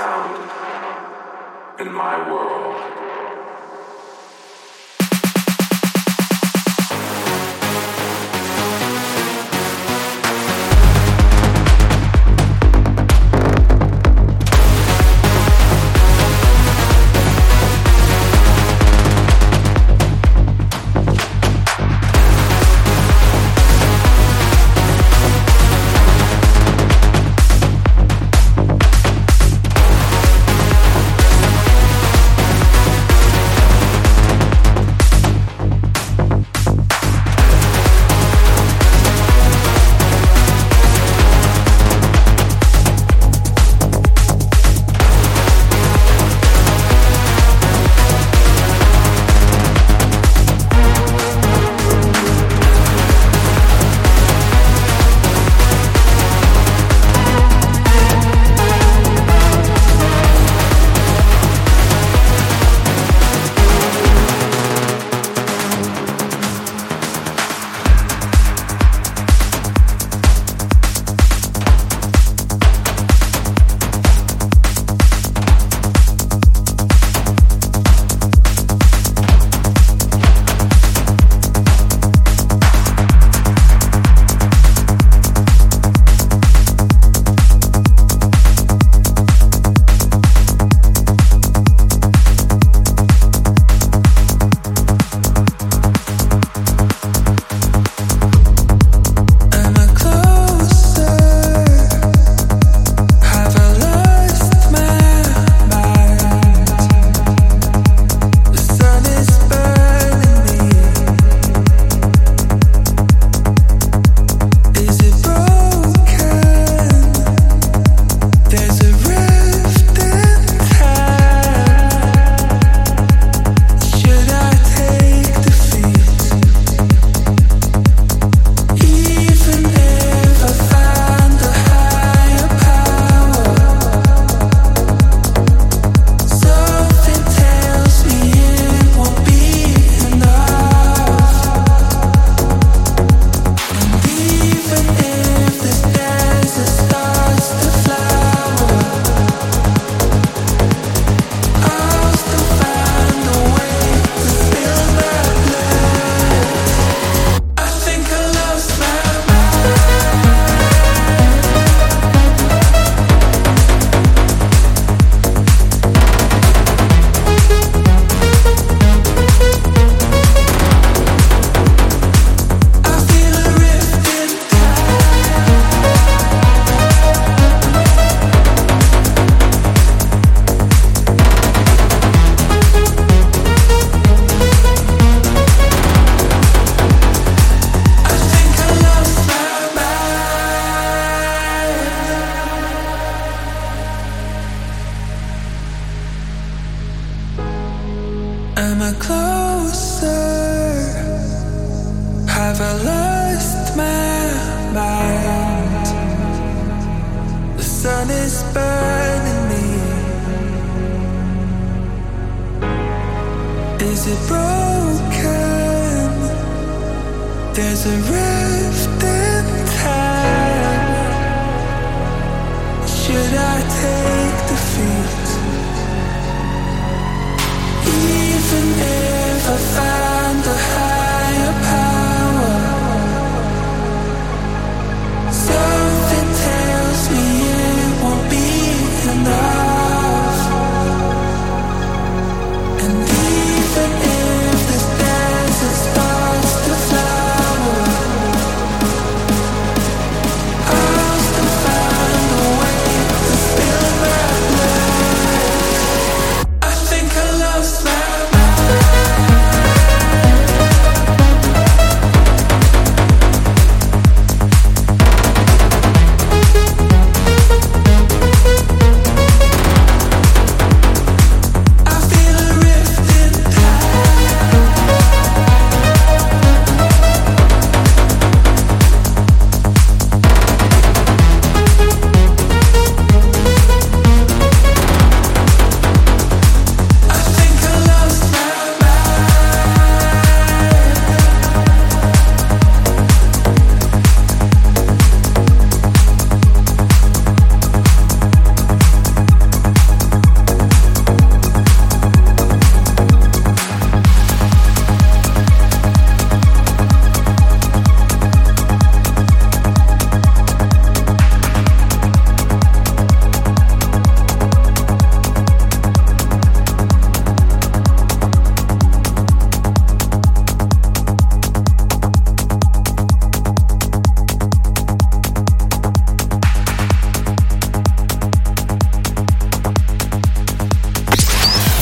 sound in my world.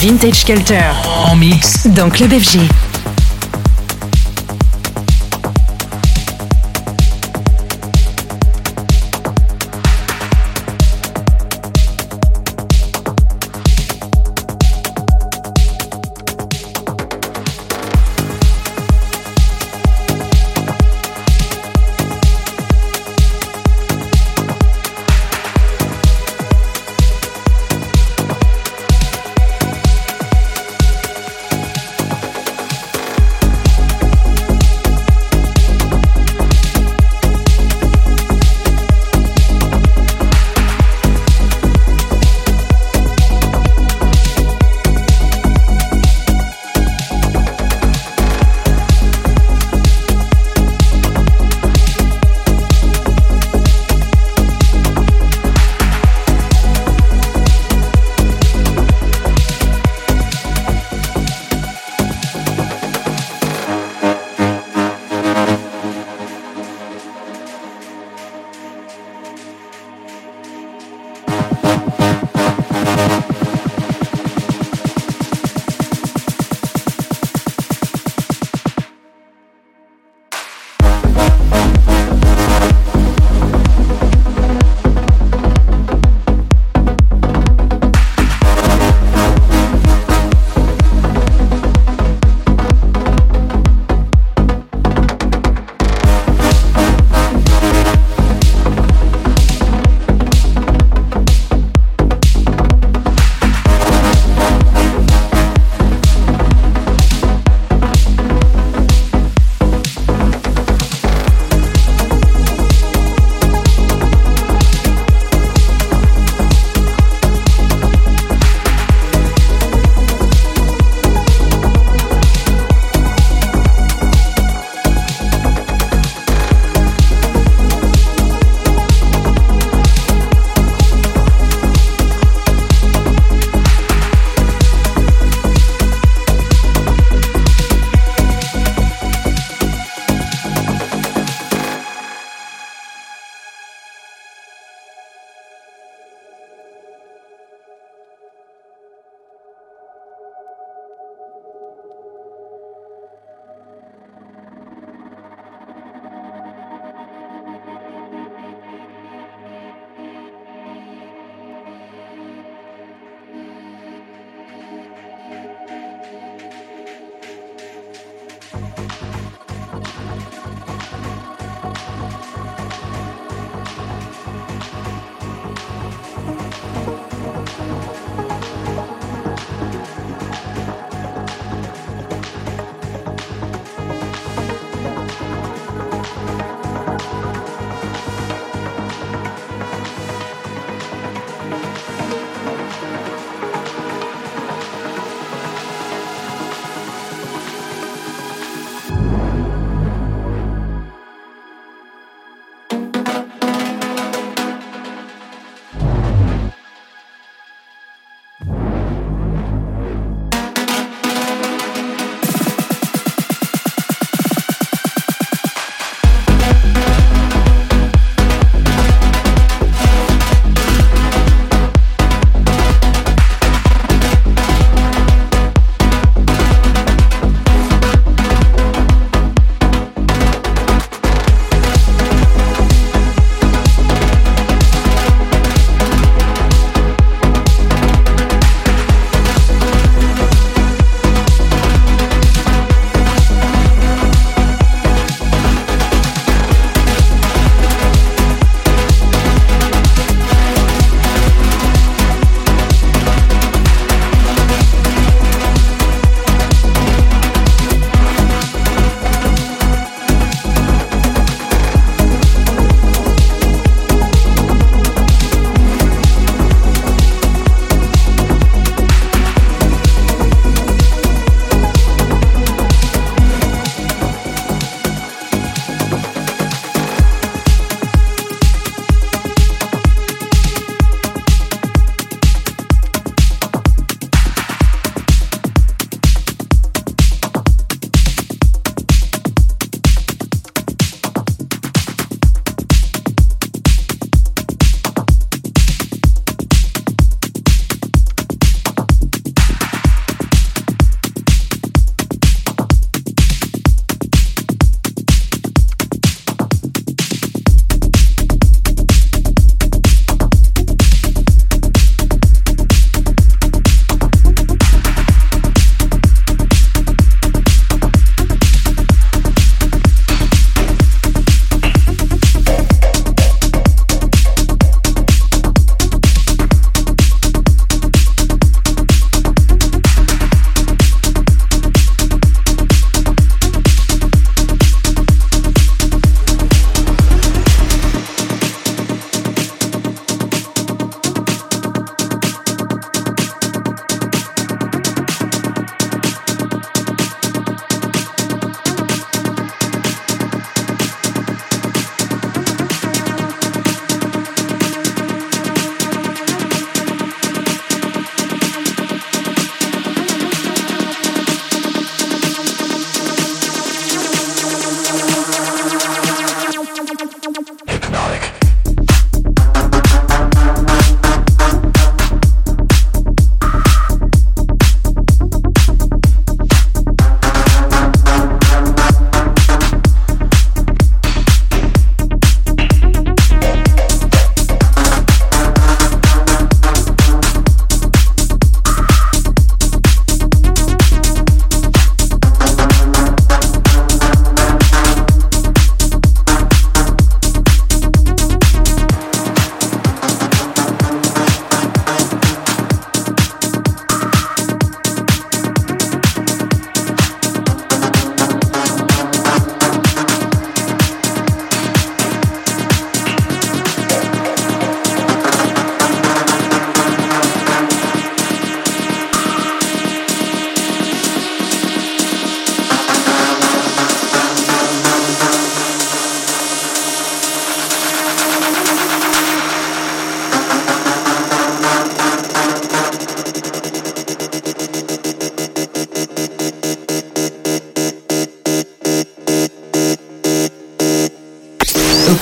Vintage Culture. En mix. Dans Club FG.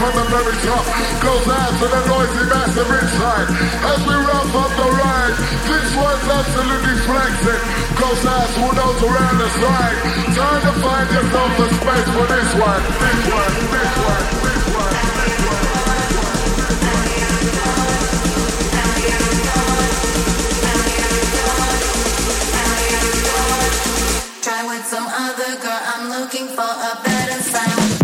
from the very top. Goes out to the noisy massive inside. As we wrap up the ride, this one's absolutely flexing. Goes out who knows around the side. Time to find yourself the space for this one. This one, this one, this one. This one. Try with some other girl, I'm looking for a better sound.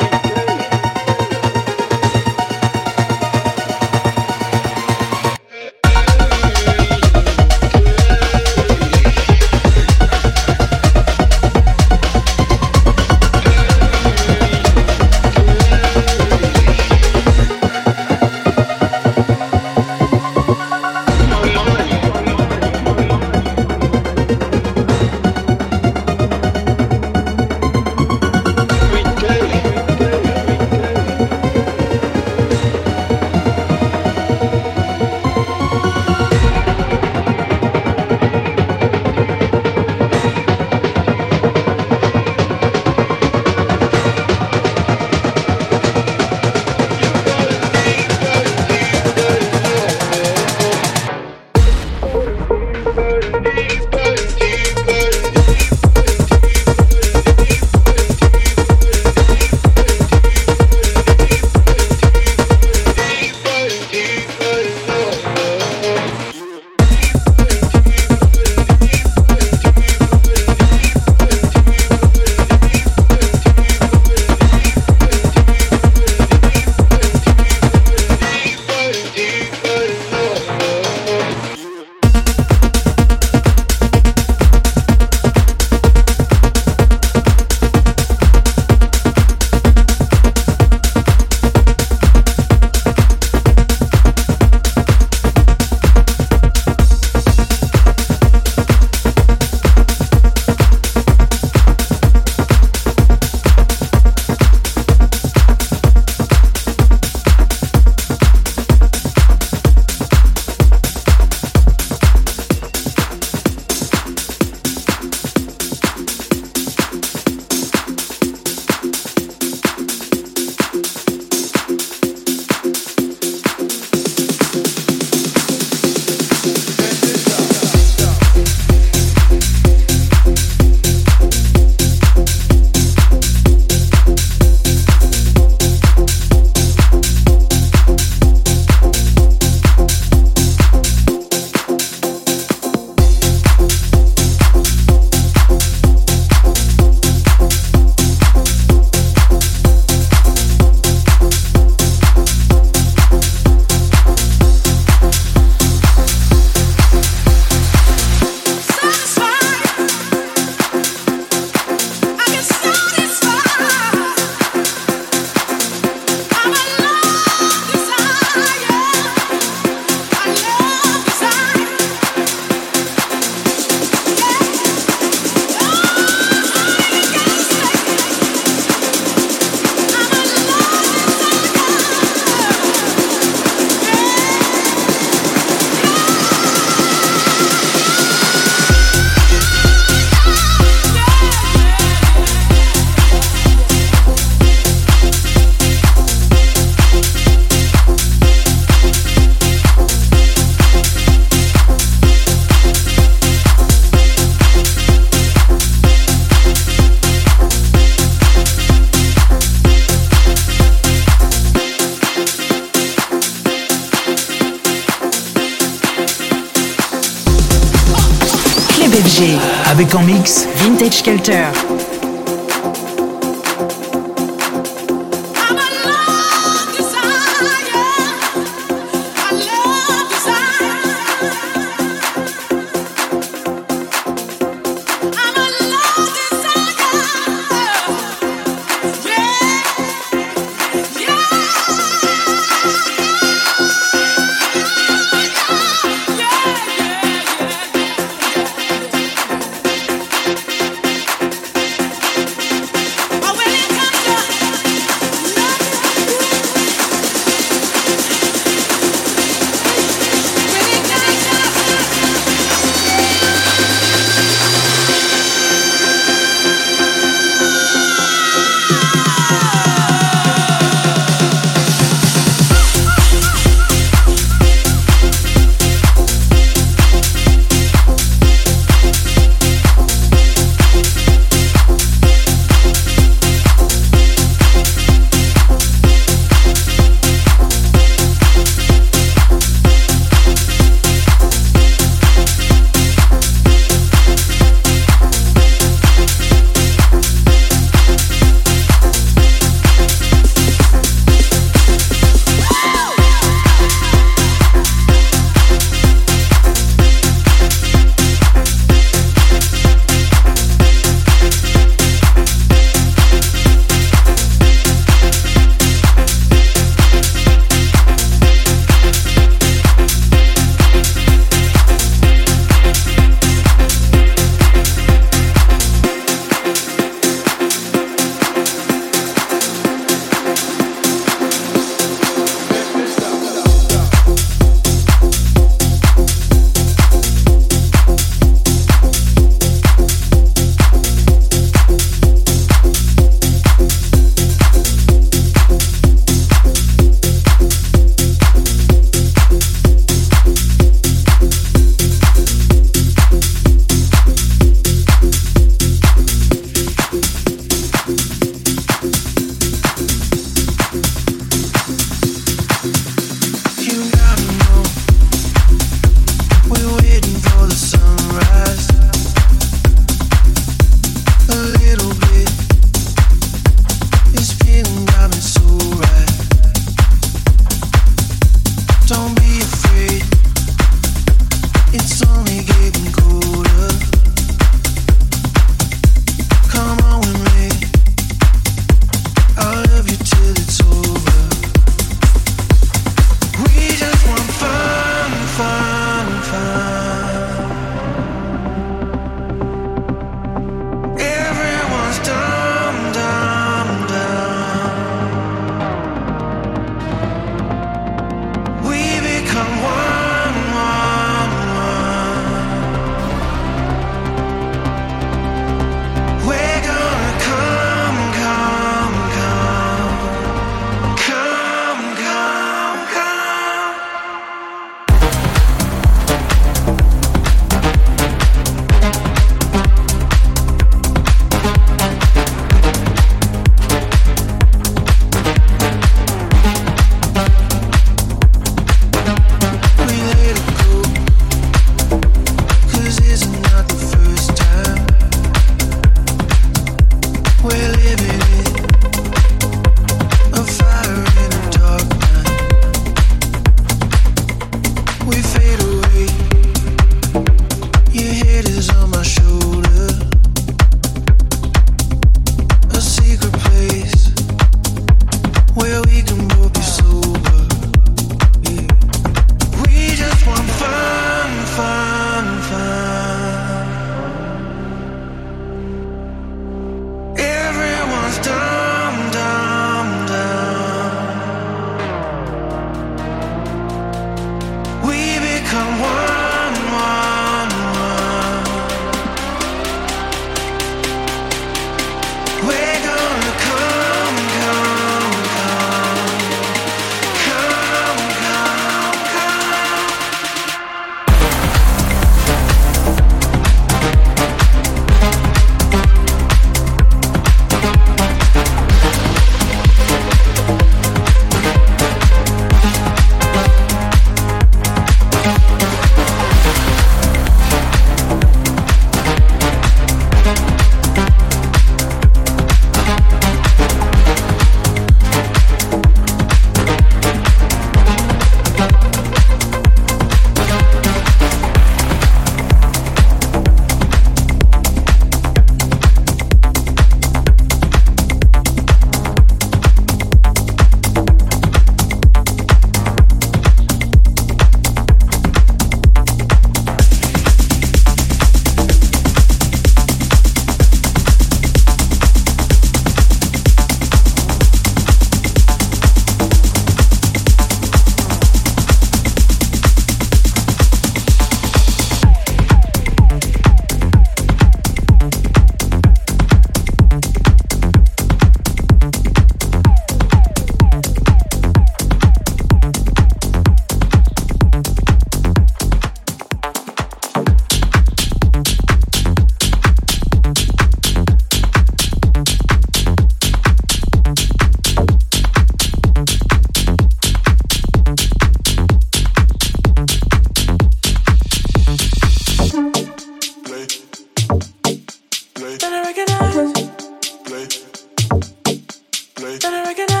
That I recognize.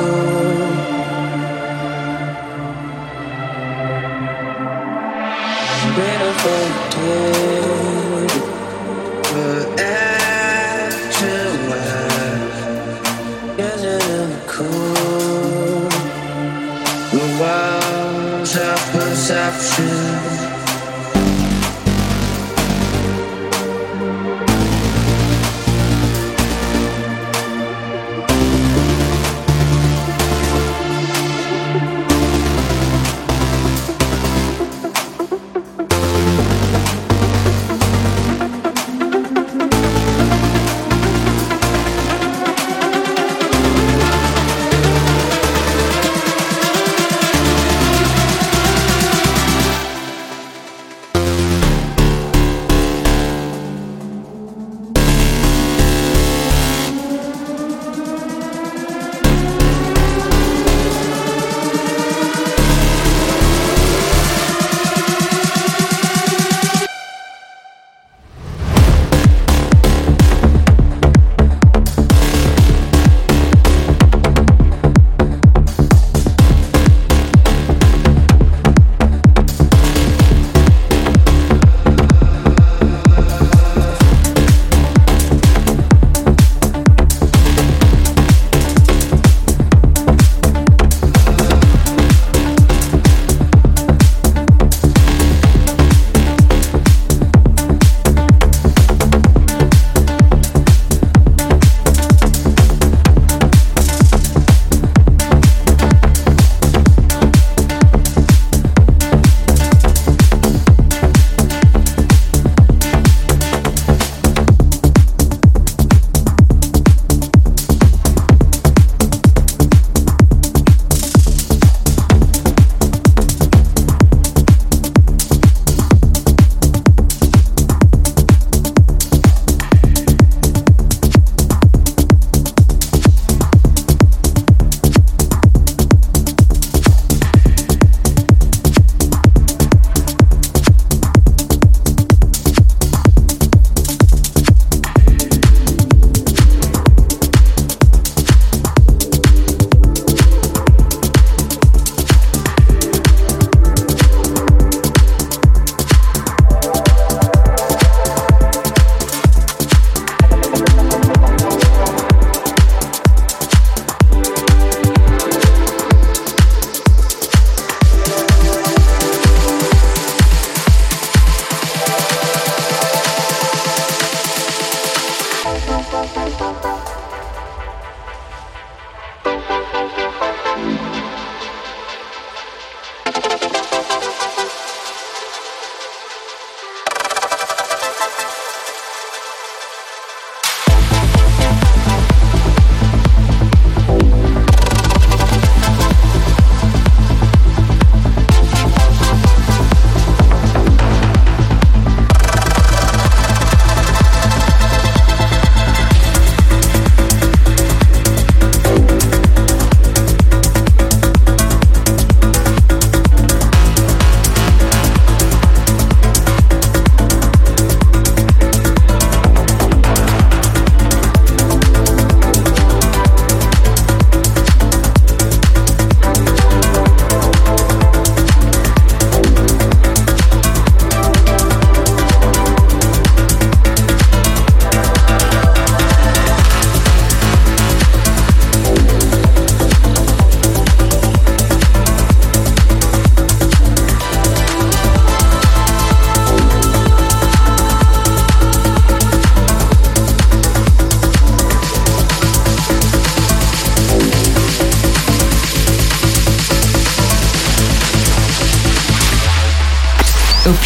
to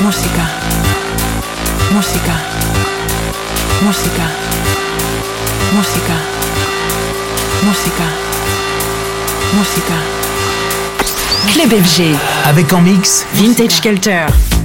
Música, música, música, música, música, música. Club FG. Avec en mix Vintage Culture.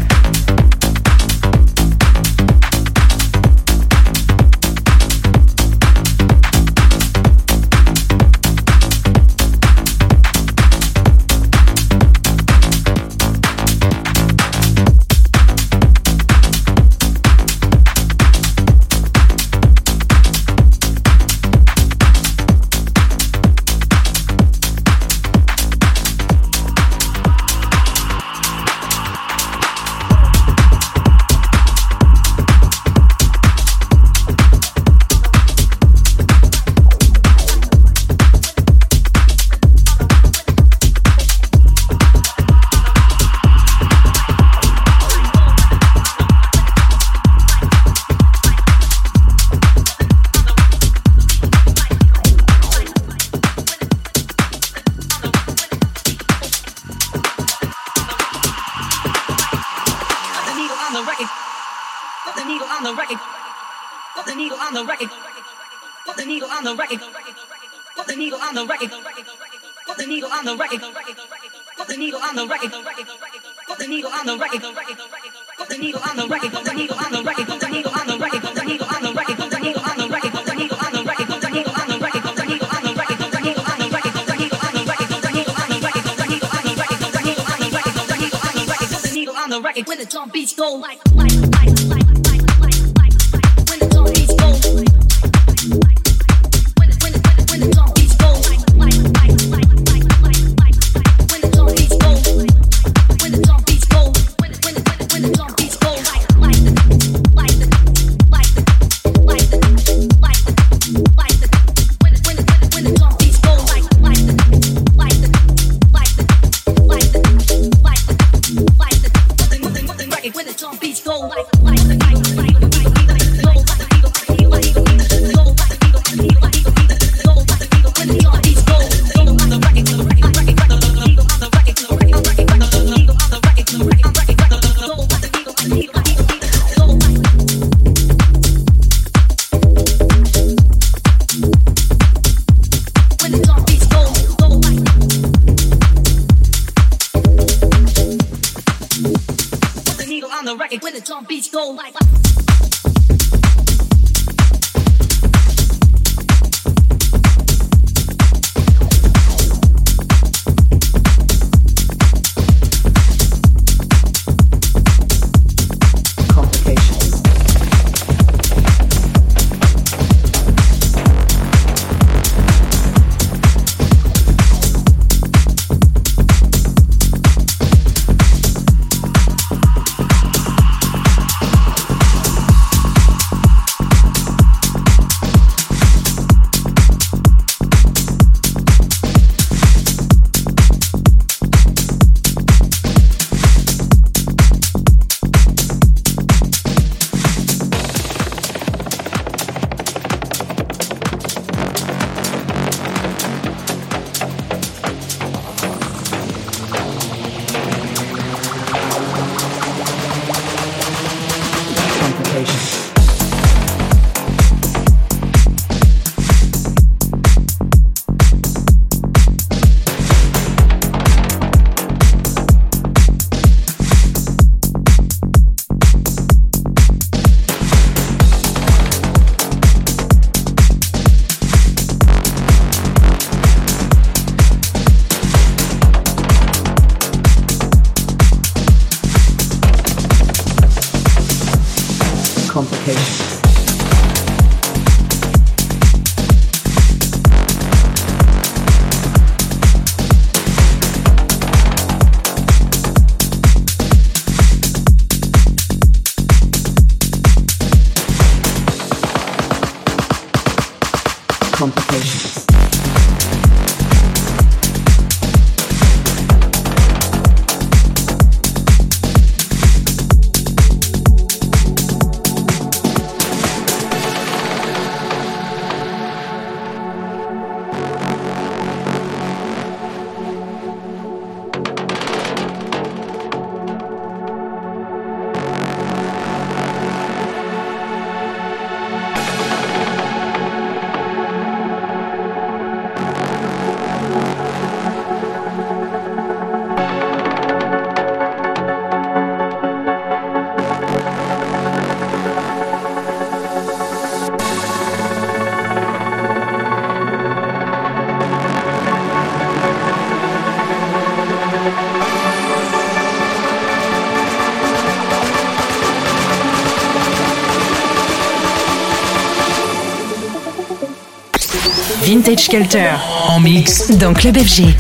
Vintage Skelter. En mix. Dans Club FG.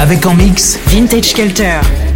Avec en mix Vintage Culture.